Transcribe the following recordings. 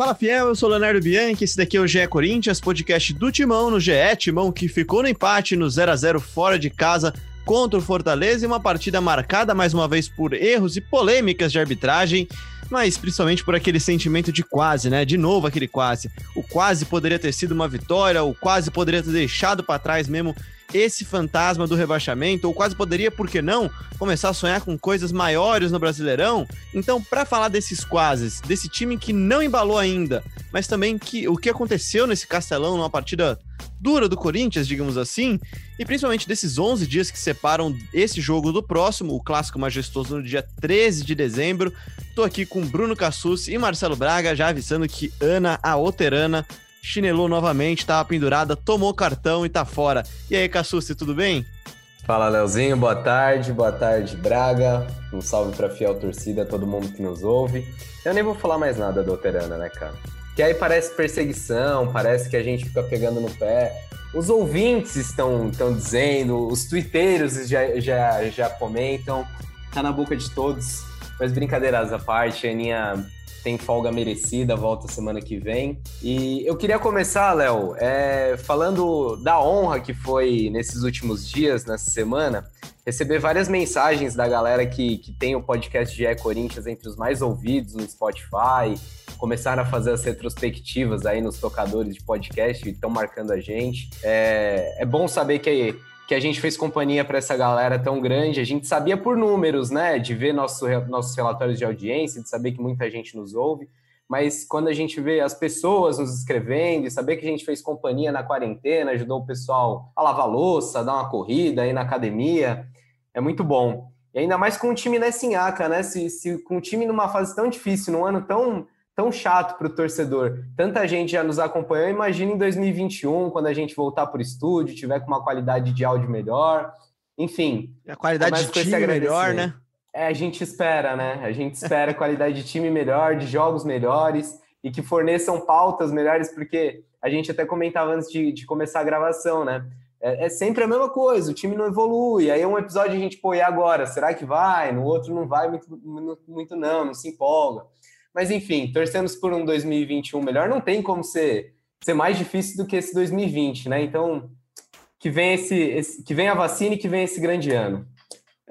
Fala Fiel, eu sou Leonardo Bianchi, esse daqui é o GE Corinthians, podcast do Timão no GE, Timão que ficou no empate no 0 a 0 fora de casa contra o Fortaleza e uma partida marcada mais uma vez por erros e polêmicas de arbitragem, mas principalmente por aquele sentimento de quase, né? De novo aquele quase. O quase poderia ter sido uma vitória, o quase poderia ter deixado para trás mesmo esse fantasma do rebaixamento, ou quase poderia, por que não, começar a sonhar com coisas maiores no Brasileirão? Então, para falar desses quases, desse time que não embalou ainda, mas também que o que aconteceu nesse Castelão numa partida dura do Corinthians, digamos assim, e principalmente desses 11 dias que separam esse jogo do próximo, o clássico majestoso no dia 13 de dezembro. Tô aqui com Bruno Cassus e Marcelo Braga, já avisando que Ana, a Oterana, chinelou novamente, tava pendurada, tomou cartão e tá fora. E aí, Cassucci, tudo bem? Fala, Leozinho, boa tarde, boa tarde, Braga. Um salve pra fiel torcida, todo mundo que nos ouve. Eu nem vou falar mais nada da Oterana, né, cara? Que aí parece perseguição, parece que a gente fica pegando no pé. Os ouvintes estão, estão dizendo, os twitteiros já, já, já comentam, tá na boca de todos. Mas brincadeiras à parte, a Aninha tem folga merecida, volta semana que vem. E eu queria começar, Léo, é, falando da honra que foi nesses últimos dias, nessa semana, receber várias mensagens da galera que, que tem o podcast de Corinthians entre os mais ouvidos no Spotify, começaram a fazer as retrospectivas aí nos tocadores de podcast e estão marcando a gente. É, é bom saber que que a gente fez companhia para essa galera tão grande. A gente sabia por números, né, de ver nosso, nossos relatórios de audiência, de saber que muita gente nos ouve, mas quando a gente vê as pessoas nos escrevendo e saber que a gente fez companhia na quarentena, ajudou o pessoal a lavar louça, a dar uma corrida aí na academia, é muito bom. E ainda mais com o time nessa Inhaca, né? Se, se com o time numa fase tão difícil, num ano tão tão chato para o torcedor. Tanta gente já nos acompanhou. Imagina em 2021, quando a gente voltar para o estúdio, tiver com uma qualidade de áudio melhor. Enfim. A qualidade de time melhor, né? É, a gente espera, né? A gente espera qualidade de time melhor, de jogos melhores e que forneçam pautas melhores, porque a gente até comentava antes de, de começar a gravação, né? É, é, sempre a mesma coisa, o time não evolui. Aí um episódio a gente, pô, e agora? Será que vai? No outro não vai muito, muito não, não se empolga. Mas enfim, torcemos por um 2021 melhor. Não tem como ser, ser mais difícil do que esse 2020, né? Então, que vem esse, esse que vem a vacina e que vem esse grande ano.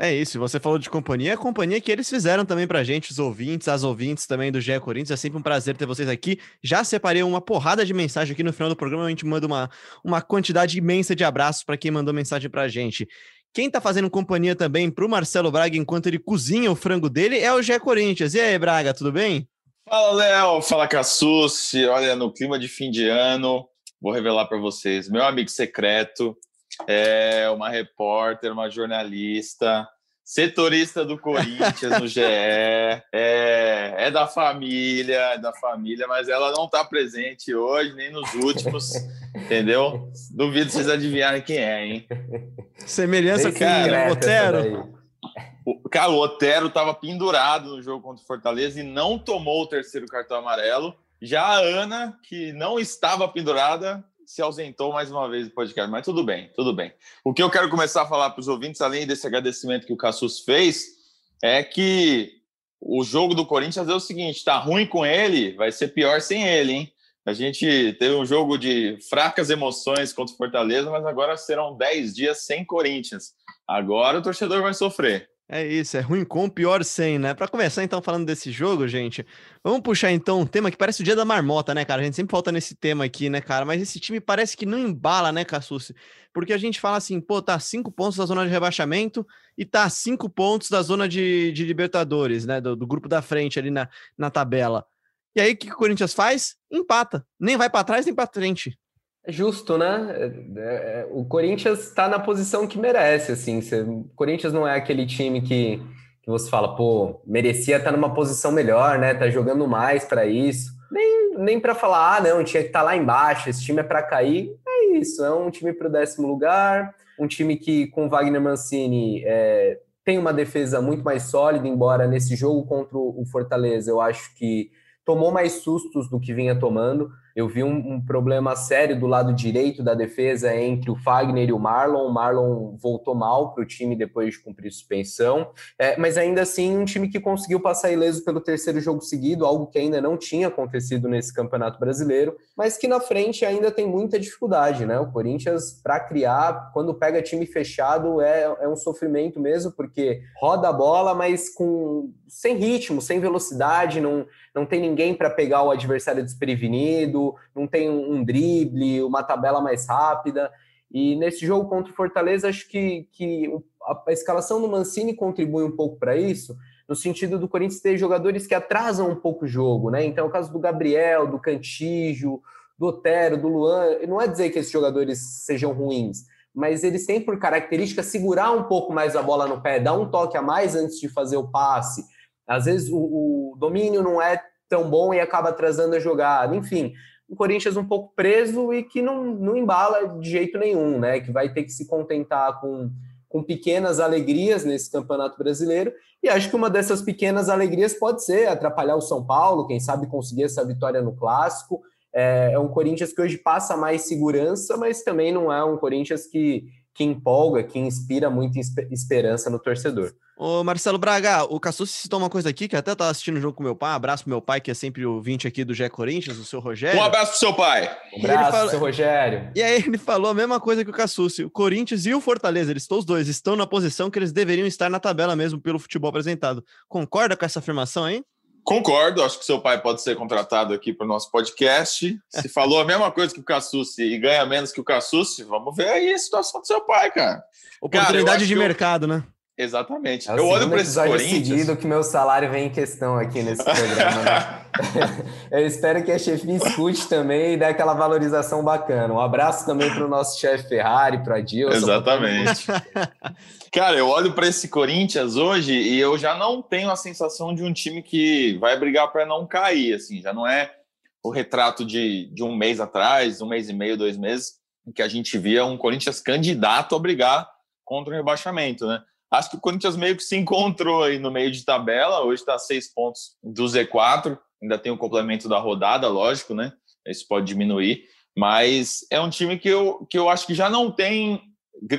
É isso, você falou de companhia, é a companhia que eles fizeram também pra gente, os ouvintes, as ouvintes também do GE Corinthians, é sempre um prazer ter vocês aqui. Já separei uma porrada de mensagem aqui no final do programa, a gente manda uma, uma quantidade imensa de abraços para quem mandou mensagem pra gente. Quem tá fazendo companhia também pro Marcelo Braga enquanto ele cozinha o frango dele é o Gé Corinthians. E aí, Braga, tudo bem? Fala, Léo. Fala, Cassucci. Olha, no clima de fim de ano, vou revelar para vocês. Meu amigo secreto é uma repórter, uma jornalista, setorista do Corinthians no GE, é, é da família, é da família, mas ela não está presente hoje, nem nos últimos, entendeu? Duvido vocês adivinharem quem é, hein? Semelhança com o Otero. O, cara, o Otero estava pendurado no jogo contra o Fortaleza e não tomou o terceiro cartão amarelo. Já a Ana, que não estava pendurada, se ausentou mais uma vez do podcast, mas tudo bem, tudo bem. O que eu quero começar a falar para os ouvintes, além desse agradecimento que o Cassus fez, é que o jogo do Corinthians é o seguinte: tá ruim com ele, vai ser pior sem ele, hein? A gente teve um jogo de fracas emoções contra o Fortaleza, mas agora serão 10 dias sem Corinthians. Agora o torcedor vai sofrer. É isso, é ruim com, pior sem, né? Para começar então falando desse jogo, gente, vamos puxar então um tema que parece o dia da marmota, né, cara? A gente sempre falta nesse tema aqui, né, cara? Mas esse time parece que não embala, né, Cassucci? Porque a gente fala assim, pô, tá cinco pontos da zona de rebaixamento e tá cinco pontos da zona de, de Libertadores, né? Do, do, grupo da frente ali na, na tabela. E aí o que o Corinthians faz? Empata. Nem vai para trás nem para frente. É justo, né? É, é, o Corinthians está na posição que merece, assim. o Corinthians não é aquele time que, que você fala, pô, merecia estar tá numa posição melhor, né? Tá jogando mais para isso. Nem, nem para falar, ah, não, tinha que estar tá lá embaixo, esse time é para cair. É isso, é um time para o décimo lugar, um time que com Wagner Mancini é, tem uma defesa muito mais sólida, embora nesse jogo contra o Fortaleza eu acho que tomou mais sustos do que vinha tomando. Eu vi um, um, problema sério do lado direito da defesa entre o Fagner e o Marlon. O Marlon voltou mal para o time depois de cumprir suspensão, é, mas ainda assim um time que conseguiu passar ileso pelo terceiro jogo seguido, algo que ainda não tinha acontecido nesse Campeonato Brasileiro, mas que na frente ainda tem muita dificuldade, né? O Corinthians, para criar, quando pega time fechado, é, é um sofrimento mesmo, porque roda a bola, mas com sem ritmo, sem velocidade, não, não tem ninguém para pegar o adversário desprevenido, não tem um drible, uma tabela mais rápida. E nesse jogo contra o Fortaleza, acho que, que a, escalação do Mancini contribui um pouco para isso, no sentido do Corinthians ter jogadores que atrasam um pouco o jogo, né? Então, é o caso do Gabriel, do Cantijo, do Otero, do Luan. Não é dizer que esses jogadores sejam ruins, mas eles têm por característica segurar um pouco mais a bola no pé, dar um toque a mais antes de fazer o passe. Às vezes o, o domínio não é tão bom e acaba atrasando a jogada. Enfim, o Corinthians um pouco preso e que não, não embala de jeito nenhum, né? Que vai ter que se contentar com, com pequenas alegrias nesse Campeonato Brasileiro. E acho que uma dessas pequenas alegrias pode ser atrapalhar o São Paulo, quem sabe conseguir essa vitória no clássico. É, é um Corinthians que hoje passa mais segurança, mas também não é um Corinthians que, que empolga, que inspira muita esperança no torcedor. Ô Marcelo Braga, o Cassucci citou uma coisa aqui, que até tava assistindo o jogo com meu pai, abraço pro meu pai, que é sempre o 20 aqui do Gé Corinthians, o seu Rogério. Um abraço pro seu pai. Um abraço falou... seu Rogério. E aí ele falou a mesma coisa que o Cassucci, o Corinthians e o Fortaleza, eles estão os dois, estão na posição que eles deveriam estar na tabela mesmo pelo futebol apresentado. Concorda com essa afirmação aí? Concordo, acho que seu pai pode ser contratado aqui para o nosso podcast. Se falou a mesma coisa que o Cassucci e ganha menos que o Cassucci, vamos ver aí a situação do seu pai, cara. Oportunidade cara, de mercado, eu... né? Exatamente. É eu olho para esse Corinthians. seguido que meu salário vem em questão aqui nesse programa. Né? eu espero que a chefia escute também e dê aquela valorização bacana. Um abraço também para o nosso chefe Ferrari, para a Dilson. Exatamente. Cara, eu olho para esse Corinthians hoje e eu já não tenho a sensação de um time que vai brigar para não cair. Assim, já não é o retrato de, de um mês atrás, um mês e meio, dois meses, em que a gente via um Corinthians candidato a brigar contra o rebaixamento, né? Acho que o Corinthians meio que se encontrou aí no meio de tabela, hoje está seis pontos do Z4, ainda tem o complemento da rodada, lógico, né? Isso pode diminuir, mas é um time que eu, que eu acho que já não tem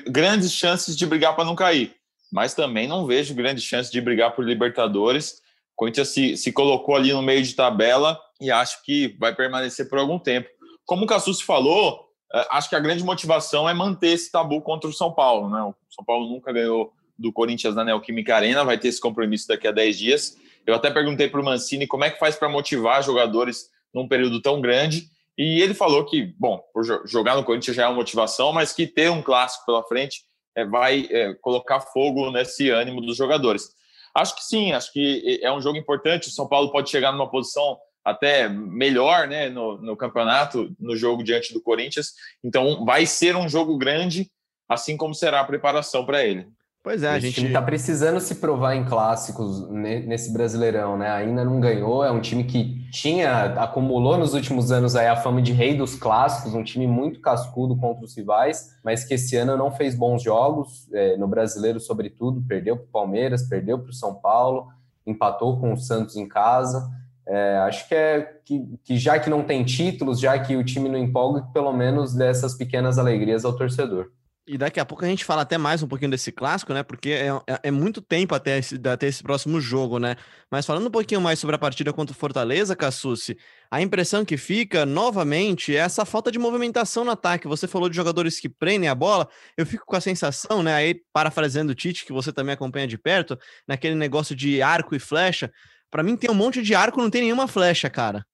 grandes chances de brigar para não cair, mas também não vejo grandes chances de brigar por Libertadores. O Corinthians se, se colocou ali no meio de tabela e acho que vai permanecer por algum tempo. Como o Cassus falou, é, acho que a grande motivação é manter esse tabu contra o São Paulo. Né? O São Paulo nunca ganhou do Corinthians na Neoquímica Arena, vai ter esse compromisso daqui a 10 dias. Eu até perguntei para o Mancini como é que faz para motivar jogadores num período tão grande, e ele falou que, bom, jogar no Corinthians já é uma motivação, mas que ter um clássico pela frente é, vai é, colocar fogo nesse ânimo dos jogadores. Acho que sim, acho que é um jogo importante. O São Paulo pode chegar numa posição até melhor né, no, no campeonato, no jogo diante do Corinthians. Então, vai ser um jogo grande, assim como será a preparação para ele. Pois é, a gente está precisando se provar em clássicos nesse Brasileirão, né? Ainda não ganhou, é um time que tinha acumulou nos últimos anos aí a fama de rei dos clássicos, um time muito cascudo contra os rivais, mas que esse ano não fez bons jogos é, no Brasileiro, sobretudo, perdeu para o Palmeiras, perdeu para o São Paulo, empatou com o Santos em casa. É, acho que é que, que já que não tem títulos, já que o time não empolga, pelo menos dessas pequenas alegrias ao torcedor. E daqui a pouco a gente fala até mais um pouquinho desse clássico, né? Porque é, é, é, muito tempo até esse, até esse próximo jogo, né? Mas falando um pouquinho mais sobre a partida contra o Fortaleza, Cassucci, a impressão que fica, novamente, é essa falta de movimentação no ataque. Você falou de jogadores que prendem a bola, eu fico com a sensação, né? Aí, parafraseando o Tite, que você também acompanha de perto, naquele negócio de arco e flecha. Para mim, tem um monte de arco, não tem nenhuma flecha, cara.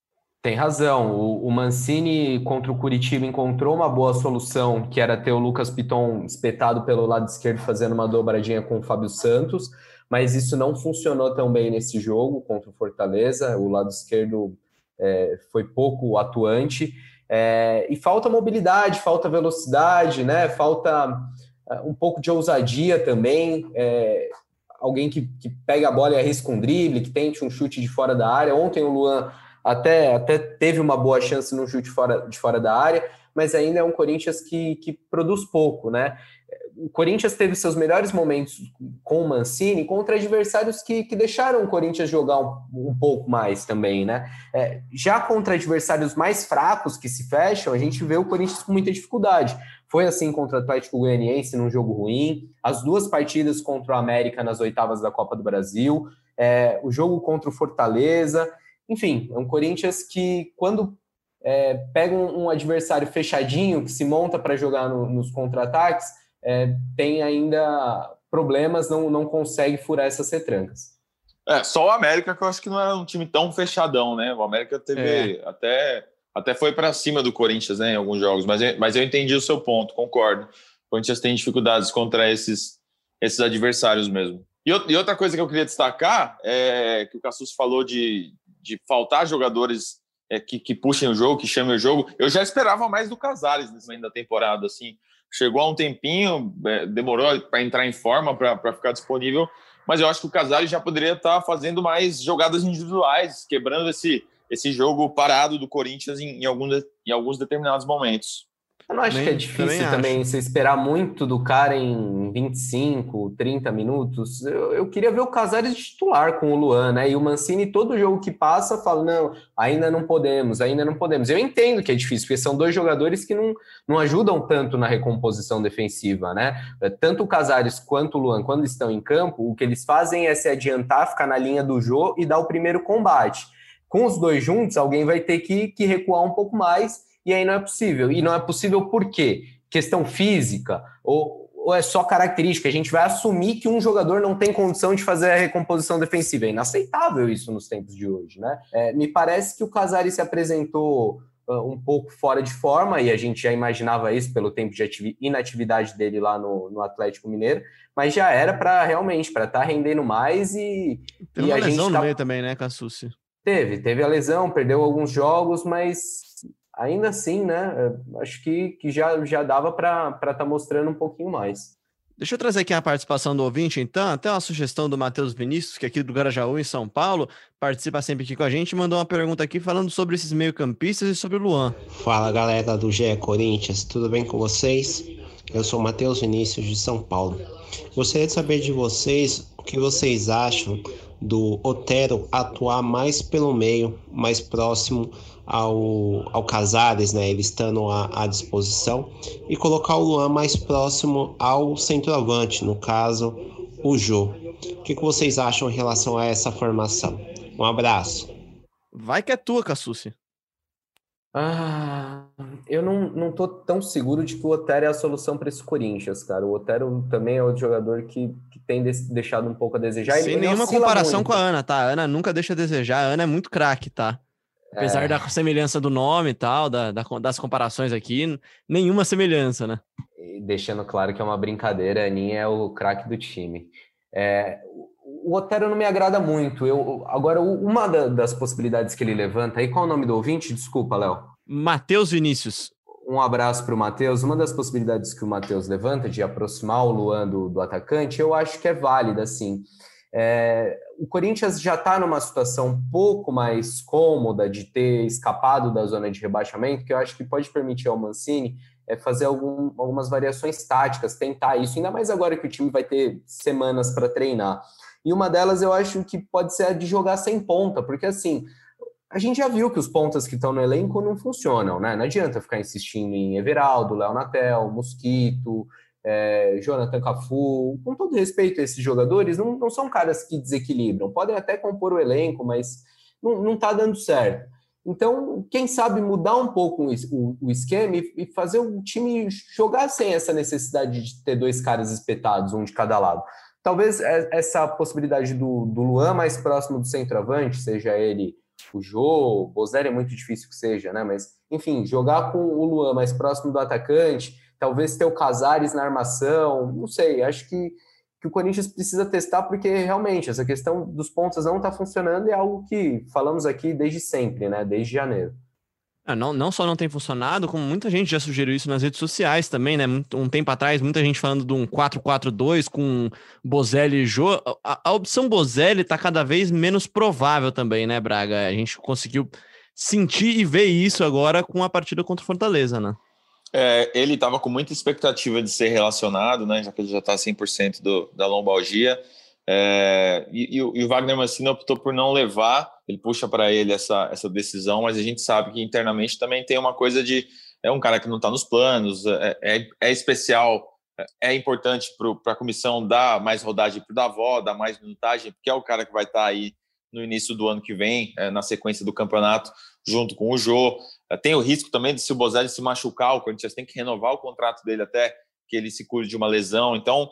Tem razão. O, o, Mancini contra o Curitiba encontrou uma boa solução, que era ter o Lucas Piton espetado pelo lado esquerdo, fazendo uma dobradinha com o Fábio Santos, mas isso não funcionou tão bem nesse jogo contra o Fortaleza. O lado esquerdo é, foi pouco atuante. É, e falta mobilidade, falta velocidade, né? Falta é, um pouco de ousadia também. É, alguém que, que pega a bola e arrisca um drible, que tente um chute de fora da área. Ontem o Luan até, até teve uma boa chance no chute fora, de fora da área, mas ainda é um Corinthians que, que produz pouco, né? O Corinthians teve seus melhores momentos com o Mancini contra adversários que, que deixaram o Corinthians jogar um, um pouco mais também, né? É, já contra adversários mais fracos que se fecham, a gente vê o Corinthians com muita dificuldade. Foi assim contra o Atlético Goianiense num jogo ruim, as duas partidas contra o América nas oitavas da Copa do Brasil, é, o jogo contra o Fortaleza. Enfim, é um Corinthians que, quando é, pega um, um, adversário fechadinho, que se monta para jogar no, nos contra-ataques, é, tem ainda problemas, não, não consegue furar essas retrancas. É, só o América que eu acho que não era um time tão fechadão, né? O América teve é. até até foi para cima do Corinthians né, em alguns jogos, mas, mas eu entendi o seu ponto, concordo. O Corinthians tem dificuldades contra esses, esses adversários mesmo. E, e outra coisa que eu queria destacar é que o Cassus falou de, de faltar jogadores é, que, que puxem o jogo, que chamem o jogo. Eu já esperava mais do Casares nesse momento da temporada. Assim, chegou há um tempinho, é, demorou para entrar em forma, para ficar disponível, mas eu acho que o Casares já poderia estar tá fazendo mais jogadas individuais, quebrando esse esse jogo parado do Corinthians em, em, em alguns determinados momentos. Eu não acho que é difícil também, também você esperar muito do cara em 25, 30 minutos. Eu, eu, queria ver o Casares titular com o Luan, né? E o Mancini, todo jogo que passa, fala: não, ainda não podemos, ainda não podemos. Eu entendo que é difícil, porque são dois jogadores que não, não ajudam tanto na recomposição defensiva, né? Tanto o Casares quanto o Luan, quando estão em campo, o que eles fazem é se adiantar, ficar na linha do jogo e dar o primeiro combate com os dois juntos, alguém vai ter que, que recuar um pouco mais, e aí não é possível. E não é possível por quê? Questão física ou, ou é só característica? A gente vai assumir que um jogador não tem condição de fazer a recomposição defensiva. É inaceitável isso nos tempos de hoje, né? É, me parece que o Casares se apresentou um pouco fora de forma, e a gente já imaginava isso pelo tempo de inatividade dele lá no, no Atlético Mineiro, mas já era para realmente para estar tá rendendo mais e. Tem e uma a lesão gente tá... no meio também, né, Cassucci? Teve, teve a lesão, perdeu alguns jogos, mas ainda assim, né? Acho que, que já, já dava para estar tá mostrando um pouquinho mais. Deixa eu trazer aqui a participação do ouvinte, então. Até uma sugestão do Matheus Vinícius, que é aqui do Garajaú, em São Paulo, participa sempre aqui com a gente, mandou uma pergunta aqui falando sobre esses meio-campistas e sobre o Luan. Fala galera do GE Corinthians, tudo bem com vocês? Eu sou Matheus Vinícius de São Paulo. Gostaria de saber de vocês o que vocês acham do Otero atuar mais pelo meio, mais próximo ao, ao Casares, né, ele estando à, à disposição, e colocar o Luan mais próximo ao centroavante, no caso, o Jô. O que, que vocês acham em relação a essa formação? Um abraço. Vai que é tua, Cassucci. Ah, eu não, não tô tão seguro de que o Otero é a solução para esse Corinthians, cara. O Otero também é outro jogador que, que tem deixado um pouco a desejar. Sem ele, nenhuma comparação muito. com a Ana, tá? A Ana nunca deixa a desejar. A Ana é muito craque, tá? Apesar é... da semelhança do nome e tal, da, da, das comparações aqui, nenhuma semelhança, né? E deixando claro que é uma brincadeira, a Aninha é o craque do time. É, o Otero não me agrada muito. Eu, agora, uma das possibilidades que ele levanta, aí qual é o nome do ouvinte? Desculpa, Léo. Matheus Vinícius. Um abraço para o Matheus. Uma das possibilidades que o Matheus levanta de aproximar o Luan do, do atacante, eu acho que é válida, sim. É, o Corinthians já está numa situação um pouco mais cômoda de ter escapado da zona de rebaixamento, que eu acho que pode permitir ao Mancini é, fazer algum, algumas variações táticas, tentar isso, ainda mais agora que o time vai ter semanas para treinar. E uma delas eu acho que pode ser a de jogar sem ponta, porque assim, a gente já viu que os pontas que estão no elenco não funcionam, né? Não adianta ficar insistindo em Everaldo, Léo Natel, Mosquito, é, Jonathan Cafu. Com todo respeito a esses jogadores, não, não são caras que desequilibram. Podem até compor o elenco, mas não, não tá dando certo. Então, quem sabe mudar um pouco o, o esquema e, e fazer o time jogar sem essa necessidade de ter dois caras espetados, um de cada lado. Talvez é, essa possibilidade do, do Luan mais próximo do centroavante, seja ele o Jô, o é muito difícil que seja, né? Mas, enfim, jogar com o Luan mais próximo do atacante, talvez ter o Casares na armação, não sei, acho que, que o Corinthians precisa testar, porque realmente essa questão dos pontos não está funcionando é algo que falamos aqui desde sempre, né? Desde janeiro. Ah, não, não só não tem funcionado, como muita gente já sugeriu isso nas redes sociais também, né? Um tempo atrás, muita gente falando de um 4-4-2 com Bozelli e Jô. A, a opção Bozelli tá cada vez menos provável também, né, Braga? A gente conseguiu sentir e ver isso agora com a partida contra o Fortaleza, né? É, ele estava com muita expectativa de ser relacionado, né? Já que ele já está 100% do, da lombalgia. É, e, e, e, o Wagner Mancini optou por não levar, ele puxa para ele essa, essa decisão, mas a gente sabe que internamente também tem uma coisa de. É um cara que não está nos planos, é, é, é especial é importante para a comissão dar mais rodagem para o Davó, dar mais minutagem, porque é o cara que vai estar tá aí no início do ano que vem, é, na sequência do campeonato, junto com o Jô. É, tem o risco também de se o Bozelli se machucar, o Corinthians tem que renovar o contrato dele até que ele se cure de uma lesão. Então,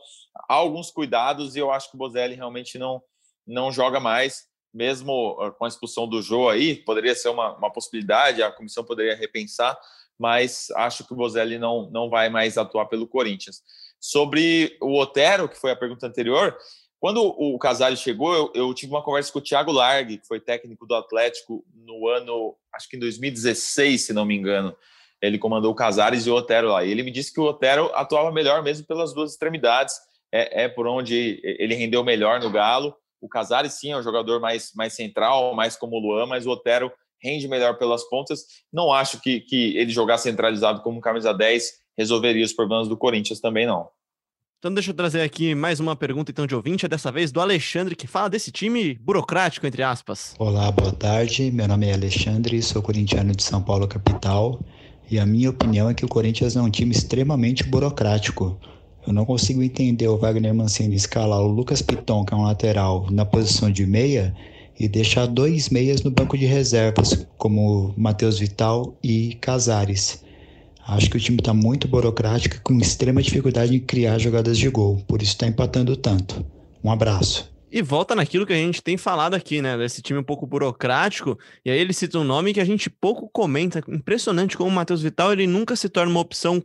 há alguns cuidados e eu acho que o Bozelli realmente não, não joga mais, mesmo ah, com a expulsão do Jô aí, poderia ser uma, uma possibilidade, a comissão poderia repensar, mas acho que o Bozelli não, não vai mais atuar pelo Corinthians. Sobre o Otero, que foi a pergunta anterior, quando o Casares chegou, eu, eu, tive uma conversa com o Thiago Largue, que foi técnico do Atlético no ano, acho que em 2016, se não me engano. Ele comandou o Casares e o Otero lá. E ele me disse que o Otero atuava melhor mesmo pelas duas extremidades. É, é por onde ele rendeu melhor no Galo. O Casares, sim, é um jogador mais, mais central, mais como o Luan, mas o Otero rende melhor pelas pontas. Não acho que, que ele jogar centralizado como camisa 10 resolveria os problemas do Corinthians também, não. Então deixa eu trazer aqui mais uma pergunta então de ouvinte, é dessa vez do Alexandre, que fala desse time burocrático, entre aspas. Olá, boa tarde. Meu nome é Alexandre, sou corintiano de São Paulo, capital. E a minha opinião é que o Corinthians é um time extremamente burocrático. Eu não consigo entender o Wagner Mancini escalar o Lucas Piton, que é um lateral, na posição de meia e deixar dois meias no banco de reservas, como Matheus Vital e Casares. Acho que o time está muito burocrático e com extrema dificuldade em criar jogadas de gol, por isso está empatando tanto. Um abraço. E volta naquilo que a gente tem falado aqui, né? Desse time um pouco burocrático. E aí ele cita um nome que a gente pouco comenta. Impressionante como o Matheus Vital ele nunca se torna uma opção,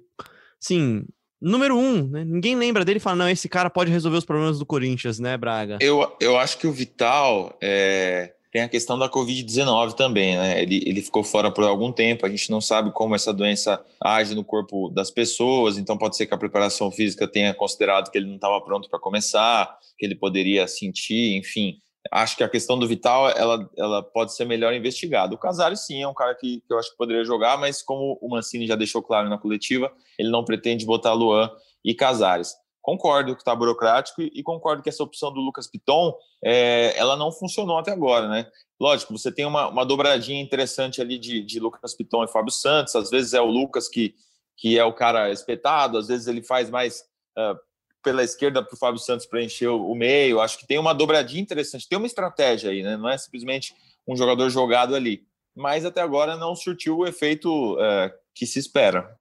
sim, número um, né? Ninguém lembra dele e fala, não, esse cara pode resolver os problemas do Corinthians, né, Braga? Eu, eu acho que o Vital é, tem a questão da Covid-19 também, né? Ele, ele ficou fora por algum tempo, a gente não sabe como essa doença age no corpo das pessoas, então pode ser que a preparação física tenha considerado que ele não estava pronto para começar, que ele poderia sentir, enfim acho que a questão do Vital ela, ela pode ser melhor investigada. O Casares, sim, é um cara que, que eu acho que poderia jogar, mas como o Mancini já deixou claro na coletiva, ele não pretende botar Luan e Casares. Concordo que está burocrático e, concordo que essa opção do Lucas Piton é, ela não funcionou até agora, né? Lógico, você tem uma, uma dobradinha interessante ali de, de Lucas Piton e Fábio Santos. Às vezes é o Lucas que, que é o cara espetado, às vezes ele faz mais uh, pela esquerda para o Fábio Santos preencher o meio. Acho que tem uma dobradinha interessante, tem uma estratégia aí, né? Não é simplesmente um jogador jogado ali. Mas até agora não surtiu o efeito é, que se espera.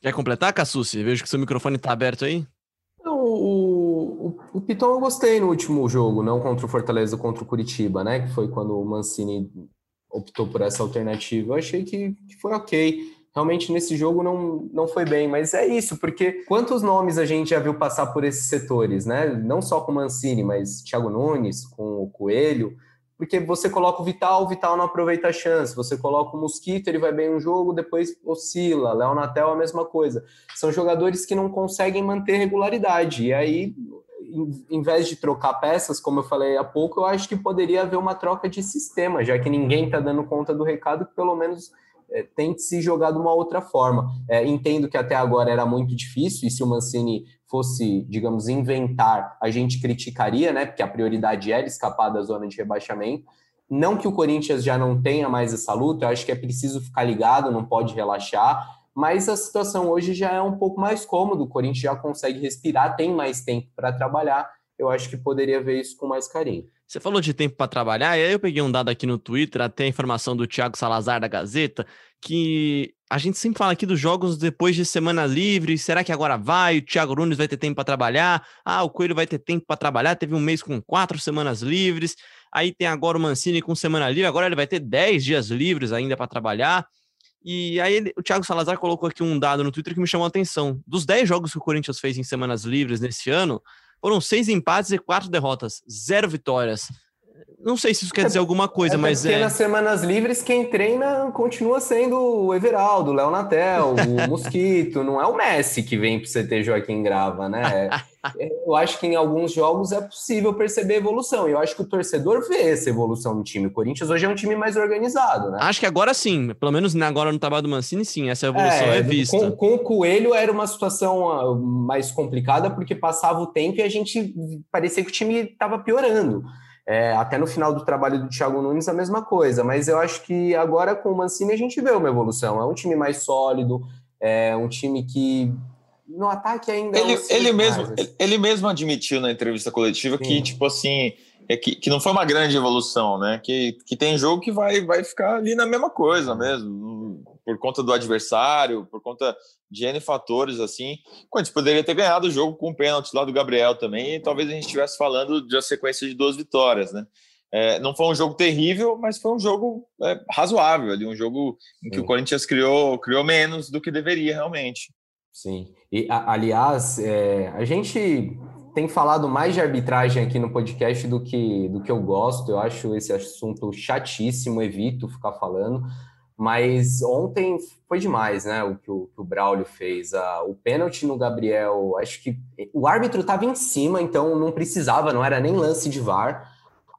Quer completar, Cassucci? Vejo que seu microfone está aberto aí. O, o, o Piton eu gostei no último jogo, não contra o Fortaleza, contra o Curitiba, né? Que foi quando o Mancini optou por essa alternativa. Eu achei que, que foi ok realmente nesse jogo não, não foi bem. Mas é isso, porque quantos nomes a gente já viu passar por esses setores, né? Não só com o Mancini, mas Thiago Nunes, com o Coelho. Porque você coloca o Vital, o Vital não aproveita a chance. Você coloca o Mosquito, ele vai bem no jogo, depois oscila. Léo Natel, a mesma coisa. São jogadores que não conseguem manter regularidade. E aí, em vez de trocar peças, como eu falei há pouco, eu acho que poderia haver uma troca de sistema, já que ninguém está dando conta do recado, pelo menos é, tente se jogar de uma outra forma. É, entendo que até agora era muito difícil, e se o Mancini fosse, digamos, inventar, a gente criticaria, né? Porque a prioridade era escapar da zona de rebaixamento. Não que o Corinthians já não tenha mais essa luta, eu acho que é preciso ficar ligado, não pode relaxar. Mas a situação hoje já é um pouco mais cômoda, o Corinthians já consegue respirar, tem mais tempo para trabalhar. Eu acho que poderia ver isso com mais carinho. Você falou de tempo para trabalhar, e aí eu peguei um dado aqui no Twitter, até a informação do Thiago Salazar da Gazeta, que a gente sempre fala aqui dos jogos depois de semana livre. Será que agora vai? O Thiago Nunes vai ter tempo para trabalhar? Ah, o Coelho vai ter tempo para trabalhar. Teve um mês com quatro semanas livres. Aí tem agora o Mancini com semana livre. Agora ele vai ter dez dias livres ainda para trabalhar. E aí ele, o Thiago Salazar colocou aqui um dado no Twitter que me chamou a atenção. Dos dez jogos que o Corinthians fez em semanas livres nesse ano, foram seis empates e quatro derrotas, zero vitórias. Não sei se isso quer dizer alguma coisa, é mas é. nas semanas livres, quem treina continua sendo o Everaldo, o Léo Natel, o Mosquito, não é o Messi que vem para o CT Joaquim Grava, né? eu acho que em alguns jogos é possível perceber evolução. E eu acho que o torcedor vê essa evolução no time. O Corinthians hoje é um time mais organizado, né? Acho que agora sim, pelo menos agora no trabalho do Mancini, sim, essa evolução é, é vista. Com, com, o Coelho era uma situação ah, mais complicada, porque passava o tempo e a gente parecia que o time estava piorando. É, até no final do trabalho do Thiago Nunes, a mesma coisa. Mas eu acho que agora com o Mancini a gente vê uma evolução. É um time mais sólido, é um time que no ataque ainda. Ele, é ele, mesmo, mais, assim. ele mesmo admitiu na entrevista coletiva Sim. que, tipo assim, é que, que não foi uma grande evolução, né? Que, que tem jogo que vai, vai ficar ali na mesma coisa mesmo, por conta do adversário, por conta de N fatores, assim. A gente poderia ter ganhado o jogo com o pênalti lá do Gabriel também, e talvez a gente estivesse falando de uma sequência de duas vitórias, né? É, não foi um jogo terrível, mas foi um jogo é, razoável, ali, um jogo em que Sim. o Corinthians criou, criou menos do que deveria realmente. Sim, e aliás, é, a gente tem falado mais de arbitragem aqui no podcast do que, do que eu gosto, eu acho esse assunto chatíssimo, evito ficar falando, mas ontem foi demais, né? O que o, que o Braulio fez. Ah, o pênalti no Gabriel, acho que o árbitro estava em cima, então não precisava, não era nem lance de VAR.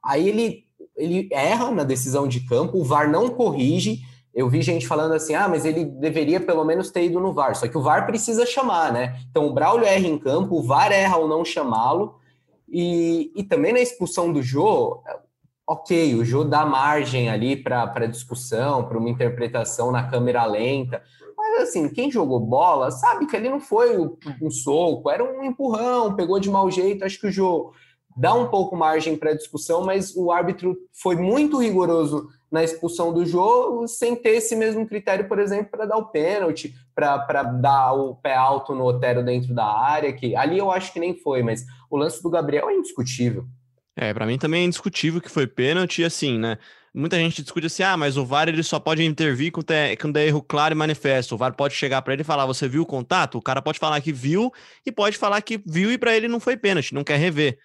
Aí ele, ele erra na decisão de campo, o VAR não corrige. Eu vi gente falando assim: ah, mas ele deveria pelo menos ter ido no VAR. Só que o VAR precisa chamar, né? Então o Braulio erra em campo, o VAR erra ao não chamá-lo. E, e também na expulsão do Jô, ok, o Jô dá margem ali para discussão, para uma interpretação na câmera lenta. Mas assim, quem jogou bola sabe que ali não foi um soco, era um empurrão, pegou de mau jeito. Acho que o Jô dá um pouco margem para discussão, mas o árbitro foi muito rigoroso na expulsão do jogo, sem ter esse mesmo critério, por exemplo, para dar o pênalti, para dar o pé alto no Otero dentro da área, que ali eu acho que nem foi, mas o lance do Gabriel é indiscutível. É, para mim também é indiscutível que foi pênalti, assim, né? Muita gente discute assim, ah, mas o VAR ele só pode intervir quando é, quando é erro claro e manifesto. O VAR pode chegar para ele e falar, você viu o contato? O cara pode falar que viu e pode falar que viu e para ele não foi pênalti, não quer rever.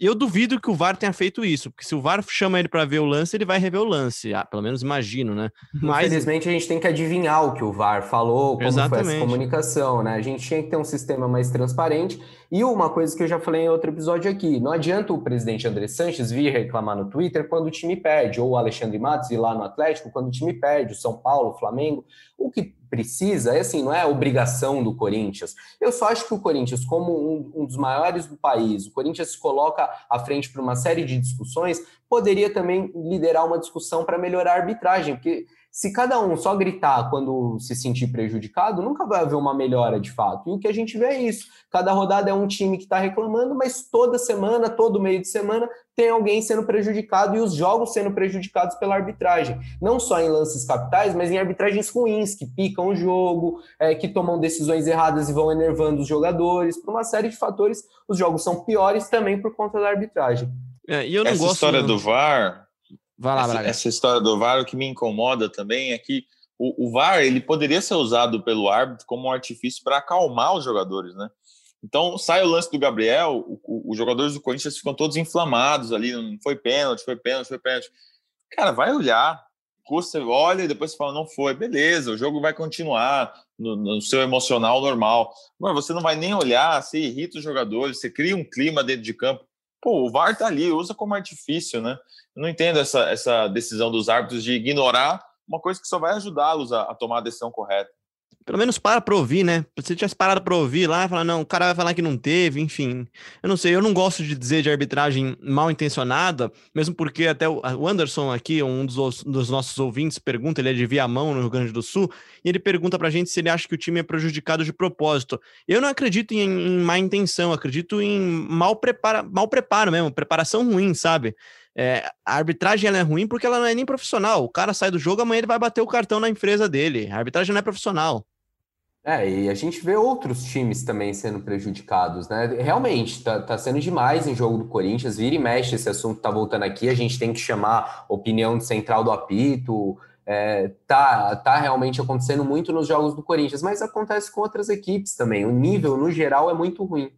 Eu duvido que o VAR tenha feito isso, porque se o VAR chama ele para ver o lance, ele vai rever o lance. Ah, pelo menos imagino, né? Mas... Infelizmente, a gente tem que adivinhar o que o VAR falou, como Exatamente. foi essa comunicação, né? A gente tinha que ter um sistema mais transparente. E uma coisa que eu já falei em outro episódio aqui: não adianta o presidente André Sanches vir reclamar no Twitter quando o time perde, ou o Alexandre Matos ir lá no Atlético quando o time perde, o São Paulo, o Flamengo. O que precisa, é assim, não é obrigação do Corinthians. Eu só acho que o Corinthians, como um, um dos maiores do país, o Corinthians se coloca à frente para uma série de discussões, poderia também liderar uma discussão para melhorar a arbitragem, porque se cada um só gritar quando se sentir prejudicado, nunca vai haver uma melhora de fato. E o que a gente vê é isso. Cada rodada é um time que está reclamando, mas toda semana, todo meio de semana, tem alguém sendo prejudicado e os jogos sendo prejudicados pela arbitragem. Não só em lances capitais, mas em arbitragens ruins, que picam o jogo, é, que tomam decisões erradas e vão enervando os jogadores. Por uma série de fatores, os jogos são piores também por conta da arbitragem. É, e eu não Essa gosto história do VAR Vai lá, essa, Braga. essa história do VAR, o que me incomoda também é que o, o VAR ele poderia ser usado pelo árbitro como um artifício para acalmar os jogadores, né? Então sai o lance do Gabriel, os jogadores do Corinthians ficam todos inflamados ali, não foi pênalti, foi pênalti, foi pênalti. Cara, vai olhar, custa, olha e depois fala, não foi, beleza, o jogo vai continuar no, no, seu emocional normal. Mas você não vai nem olhar, você irrita os jogadores, você cria um clima dentro de campo. Pô, o VAR tá ali, usa como artifício, né? Eu não entendo essa, essa decisão dos árbitros de ignorar uma coisa que só vai ajudá-los a, a tomar a decisão correta pelo menos para para ouvir, né? Se tivesse parado para ouvir lá, falar, não, o cara vai falar que não teve, enfim. Eu não sei, eu não gosto de dizer de arbitragem mal intencionada, mesmo porque até o Anderson aqui, um dos, dos nossos ouvintes, pergunta, ele é de Viamão, no Rio Grande do Sul, e ele pergunta pra gente se ele acha que o time é prejudicado de propósito. Eu não acredito em, em má intenção, acredito em mal, prepara, mal preparo mesmo, preparação ruim, sabe? É, a arbitragem ela é ruim porque ela não é nem profissional. O cara sai do jogo, amanhã ele vai bater o cartão na empresa dele. A arbitragem não é profissional. É, e a gente vê outros times também sendo prejudicados, né? Realmente, tá, tá sendo demais em jogo do Corinthians, vira e mexe, esse assunto tá voltando aqui, a gente tem que chamar opinião de central do apito, é, tá, tá realmente acontecendo muito nos jogos do Corinthians, mas acontece com outras equipes também, o nível, no geral, é muito ruim.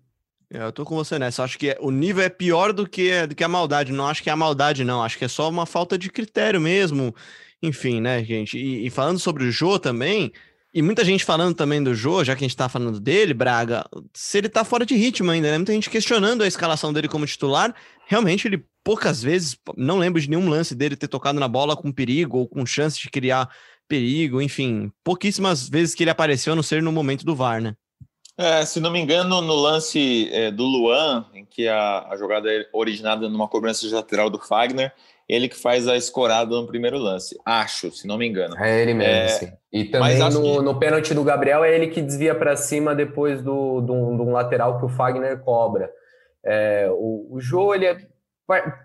É, eu tô com você nessa. Acho que o nível é pior do que, do que a maldade. Não acho que é a maldade, não. Acho que é só uma falta de critério mesmo. Enfim, né, gente? E, e falando sobre o Jô também, e muita gente falando também do Jô, já que a gente tá falando dele, Braga, se ele tá fora de ritmo ainda, né? Muita gente questionando a escalação dele como titular. Realmente, ele poucas vezes, não lembro de nenhum lance dele ter tocado na bola com perigo ou com chance de criar perigo, enfim, pouquíssimas vezes que ele apareceu, a não ser no momento do VAR, né? É, se não me engano, no lance é, do Luan, em que a, a, jogada é originada numa cobrança de lateral do Fagner, ele que faz a escorada no primeiro lance. Acho, se não me engano. É ele mesmo, é, sim. E também no, que... no pênalti do Gabriel é ele que desvia para cima depois do, do, do, lateral que o Fagner cobra. É, o, o Jô, ele é,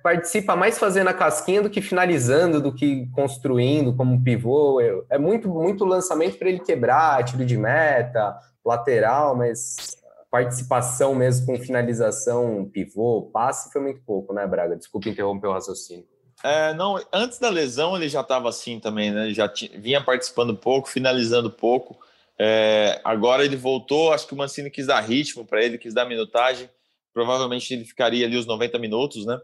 participa mais fazendo a casquinha do que finalizando, do que construindo como pivô. É, é muito, muito lançamento para ele quebrar, tiro de meta, lateral, mas participação mesmo com finalização, pivô, passe foi muito pouco, né, Braga? Desculpa interromper o raciocínio. É, não, antes da lesão ele já estava assim também, né? Já tinha, vinha participando pouco, finalizando pouco. É, agora ele voltou, acho que o Mancini quis dar ritmo para ele, quis dar minutagem. Provavelmente ele ficaria ali os 90 minutos, né?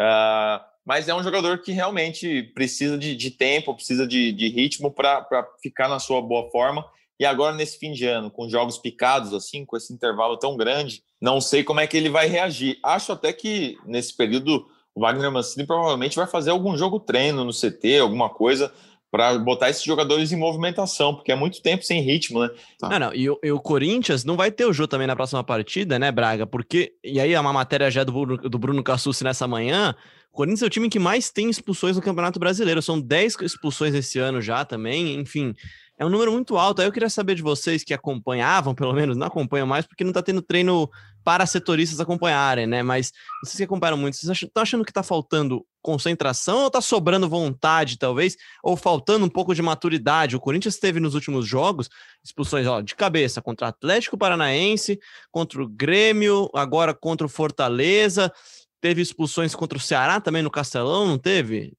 É, mas é um jogador que realmente precisa de, de tempo, precisa de, de ritmo para ficar na sua boa forma. E agora, nesse fim de ano, com jogos picados, assim, com esse intervalo tão grande, não sei como é que ele vai reagir. Acho até que nesse período o Wagner Mancini provavelmente vai fazer algum jogo treino no CT, alguma coisa, para botar esses jogadores em movimentação, porque é muito tempo sem ritmo, né? Tá. Não, não, e o, e o, Corinthians não vai ter o Jô também na próxima partida, né, Braga? Porque, e aí é uma matéria já do Bruno, do Bruno Cassucci nessa manhã, o Corinthians é o time que mais tem expulsões no Campeonato Brasileiro, são 10 expulsões esse ano já também, enfim, é um número muito alto. Aí eu queria saber de vocês que acompanhavam, pelo menos, não acompanham mais, porque não está tendo treino para setoristas acompanharem, né? Mas vocês que acompanham muito, vocês estão achando que está faltando concentração ou está sobrando vontade, talvez? Ou faltando um pouco de maturidade? O Corinthians teve nos últimos jogos expulsões ó, de cabeça contra o Atlético Paranaense, contra o Grêmio, agora contra o Fortaleza. Teve expulsões contra o Ceará também no Castelão, não teve?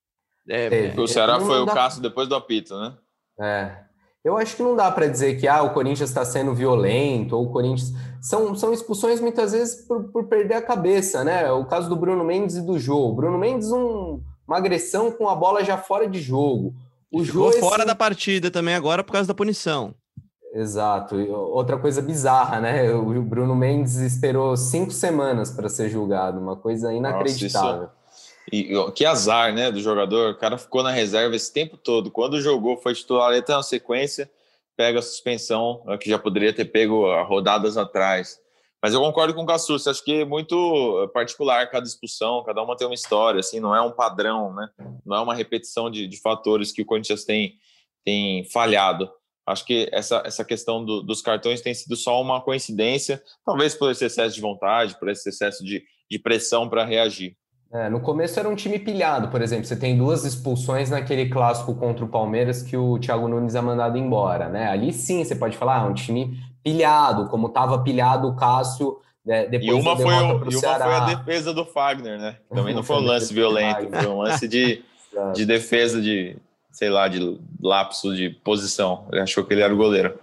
É, o Ceará foi o caso depois do apito, né? É. Eu acho que não dá para dizer que ah, o Corinthians está sendo violento, ou o Corinthians. São, são expulsões muitas vezes por, por perder a cabeça, né? O caso do Bruno Mendes e do jogo. Bruno Mendes, um, uma agressão com a bola já fora de jogo. O Ficou jogo, fora da partida também agora por causa da punição. Exato. E outra coisa bizarra, né? O Bruno Mendes esperou cinco semanas para ser julgado, uma coisa inacreditável. Nossa, e que azar, né, do jogador. O cara ficou na reserva esse tempo todo. Quando jogou, foi titular, tá na sequência, pega a suspensão, né, que já poderia ter pego rodadas atrás. Mas eu concordo com o Cassus, acho que é muito particular cada expulsão, cada uma tem uma história, assim, não é um padrão, né? Não é uma repetição de, de fatores que o Corinthians tem, tem falhado. Acho que essa, essa questão do, dos cartões tem sido só uma coincidência, talvez por esse excesso de vontade, por esse excesso de, de pressão para reagir. É, no começo era um time pilhado, por exemplo, você tem duas expulsões naquele clássico contra o Palmeiras que o Thiago Nunes é mandado embora, né? Ali sim você pode falar, ah, um time pilhado, como estava pilhado o Cássio né, depois e uma, foi, o, e uma foi a defesa do Fagner, né? Também não foi um lance violento, foi um lance de, de defesa de, sei lá, de lapso de posição. Ele achou que ele era o goleiro.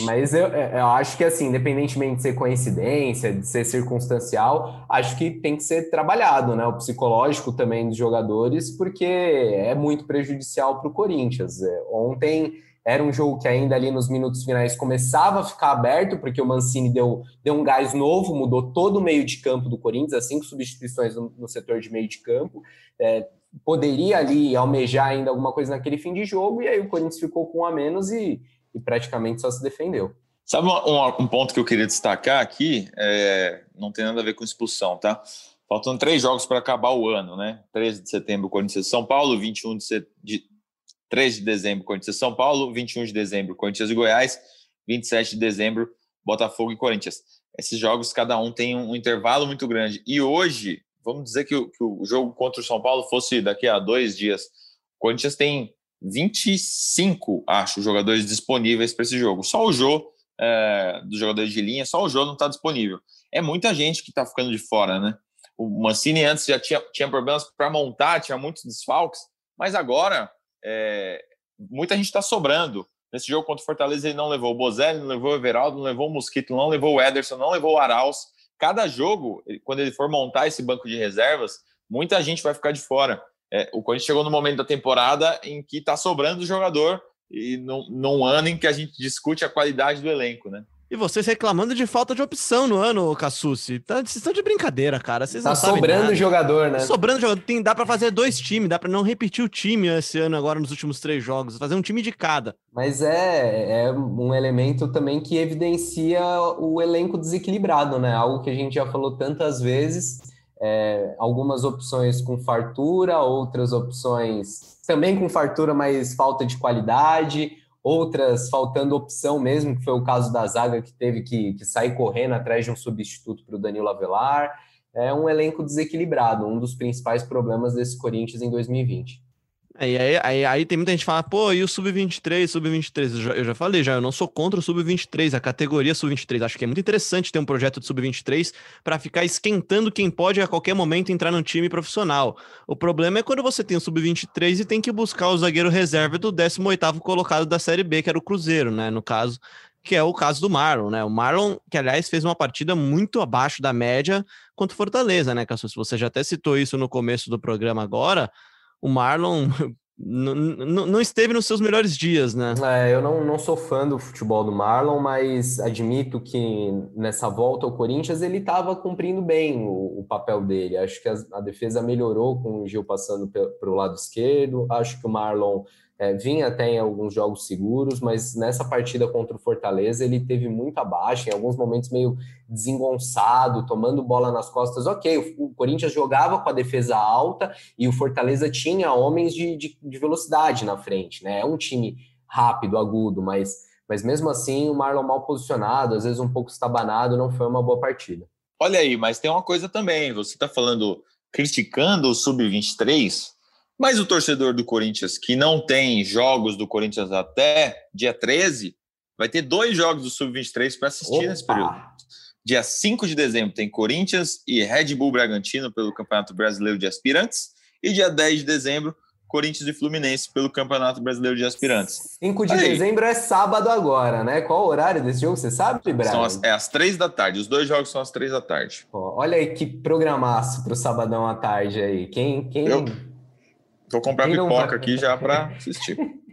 Mas eu, é, eu, acho que, assim, independentemente de ser coincidência, de ser circunstancial, acho que tem que ser trabalhado, né? O psicológico também dos jogadores, porque é muito prejudicial para o Corinthians. É, ontem era um jogo que ainda ali nos minutos finais começava a ficar aberto, porque o Mancini deu, deu um gás novo, mudou todo o meio de campo do Corinthians, as cinco substituições no, no setor de meio de campo. É, poderia ali almejar ainda alguma coisa naquele fim de jogo, e aí o Corinthians ficou com um a menos e e praticamente só se defendeu. Sabe um, um ponto que eu queria destacar aqui? É, não tem nada a ver com expulsão, tá? Faltam três jogos para acabar o ano, né? 13 de setembro, Corinthians São Paulo, 21 de, set... de 3 de dezembro, Corinthians São Paulo, 21 de dezembro, Corinthians e Goiás, 27 de dezembro, Botafogo e Corinthians. Esses jogos, cada um tem um intervalo muito grande. E hoje, vamos dizer que o, que o jogo contra o São Paulo fosse daqui a dois dias. O Corinthians tem 25, acho, jogadores disponíveis para esse jogo. Só o Jô, é, dos jogadores de linha, só o Jô não está disponível. É muita gente que está ficando de fora, né? O Mancini antes já tinha, tinha problemas para montar, tinha muitos desfalques, mas agora é, muita gente está sobrando. Nesse jogo contra o Fortaleza ele não levou o Bozelli, não levou o Everaldo, não levou o Mosquito, não levou o Ederson, não levou o Arauz. Cada jogo, quando ele for montar esse banco de reservas, muita gente vai ficar de fora. É, o Corinthians chegou no momento da temporada em que está sobrando jogador e num, num ano em que a gente discute a qualidade do elenco, né? E vocês reclamando de falta de opção no ano, Cassucci. Tá, vocês estão de brincadeira, cara. Vocês tá sobrando jogador, né? Sobrando jogador. Tem, dá para fazer dois times, dá para não repetir o time esse ano agora nos últimos três jogos, fazer um time de cada. Mas é, é um elemento também que evidencia o elenco desequilibrado, né? Algo que a gente já falou tantas vezes. É, algumas opções com fartura, outras opções também com fartura, mas falta de qualidade outras faltando opção mesmo, que foi o caso da zaga que teve que, que sair correndo atrás de um substituto para o Danilo Avelar. É um elenco desequilibrado, um dos principais problemas desse Corinthians em 2020. É, e aí, aí, aí, tem muita gente que fala, pô, e o Sub-23, Sub-23? Eu, eu já falei, já, eu não sou contra o Sub-23, a categoria Sub-23. Acho que é muito interessante ter um projeto de Sub-23 para ficar esquentando quem pode a qualquer momento entrar num time profissional. O problema é quando você tem o Sub-23 e tem que buscar o zagueiro reserva do 18º colocado da Série B, que era o Cruzeiro, né, no caso, que é o caso do Marlon, né? O Marlon, que aliás fez uma partida muito abaixo da média contra o Fortaleza, né, Cassus? Você já até citou isso no começo do programa agora o Marlon não esteve nos seus melhores dias, né? É, eu não, não sou fã do futebol do Marlon, mas admito que nessa volta ao Corinthians ele estava cumprindo bem o, o, papel dele. Acho que a, a, defesa melhorou com o Gil passando para o lado esquerdo. Acho que o Marlon é, vinha até em alguns jogos seguros, mas nessa partida contra o Fortaleza ele teve muita baixa, em alguns momentos meio desengonçado, tomando bola nas costas. Ok, o, o Corinthians jogava com a defesa alta e o Fortaleza tinha homens de, de, de, velocidade na frente, né? É um time rápido, agudo, mas, mas mesmo assim o Marlon mal posicionado, às vezes um pouco estabanado, não foi uma boa partida. Olha aí, mas tem uma coisa também, você está falando, criticando o Sub-23, mas o torcedor do Corinthians que não tem jogos do Corinthians até dia 13, vai ter dois jogos do Sub-23 para assistir Opa. nesse período. Dia 5 de dezembro tem Corinthians e Red Bull Bragantino pelo Campeonato Brasileiro de Aspirantes. E dia 10 de dezembro, Corinthians e Fluminense pelo Campeonato Brasileiro de Aspirantes. 5 de Aí. dezembro é sábado agora, né? Qual o horário desse jogo? Você sabe, Braga? As, é às três da tarde. Os dois jogos são às três da tarde. Pô, olha aí que programaço para o sabadão à tarde aí. Quem, quem, Eu Vou comprar pipoca aqui já para assistir.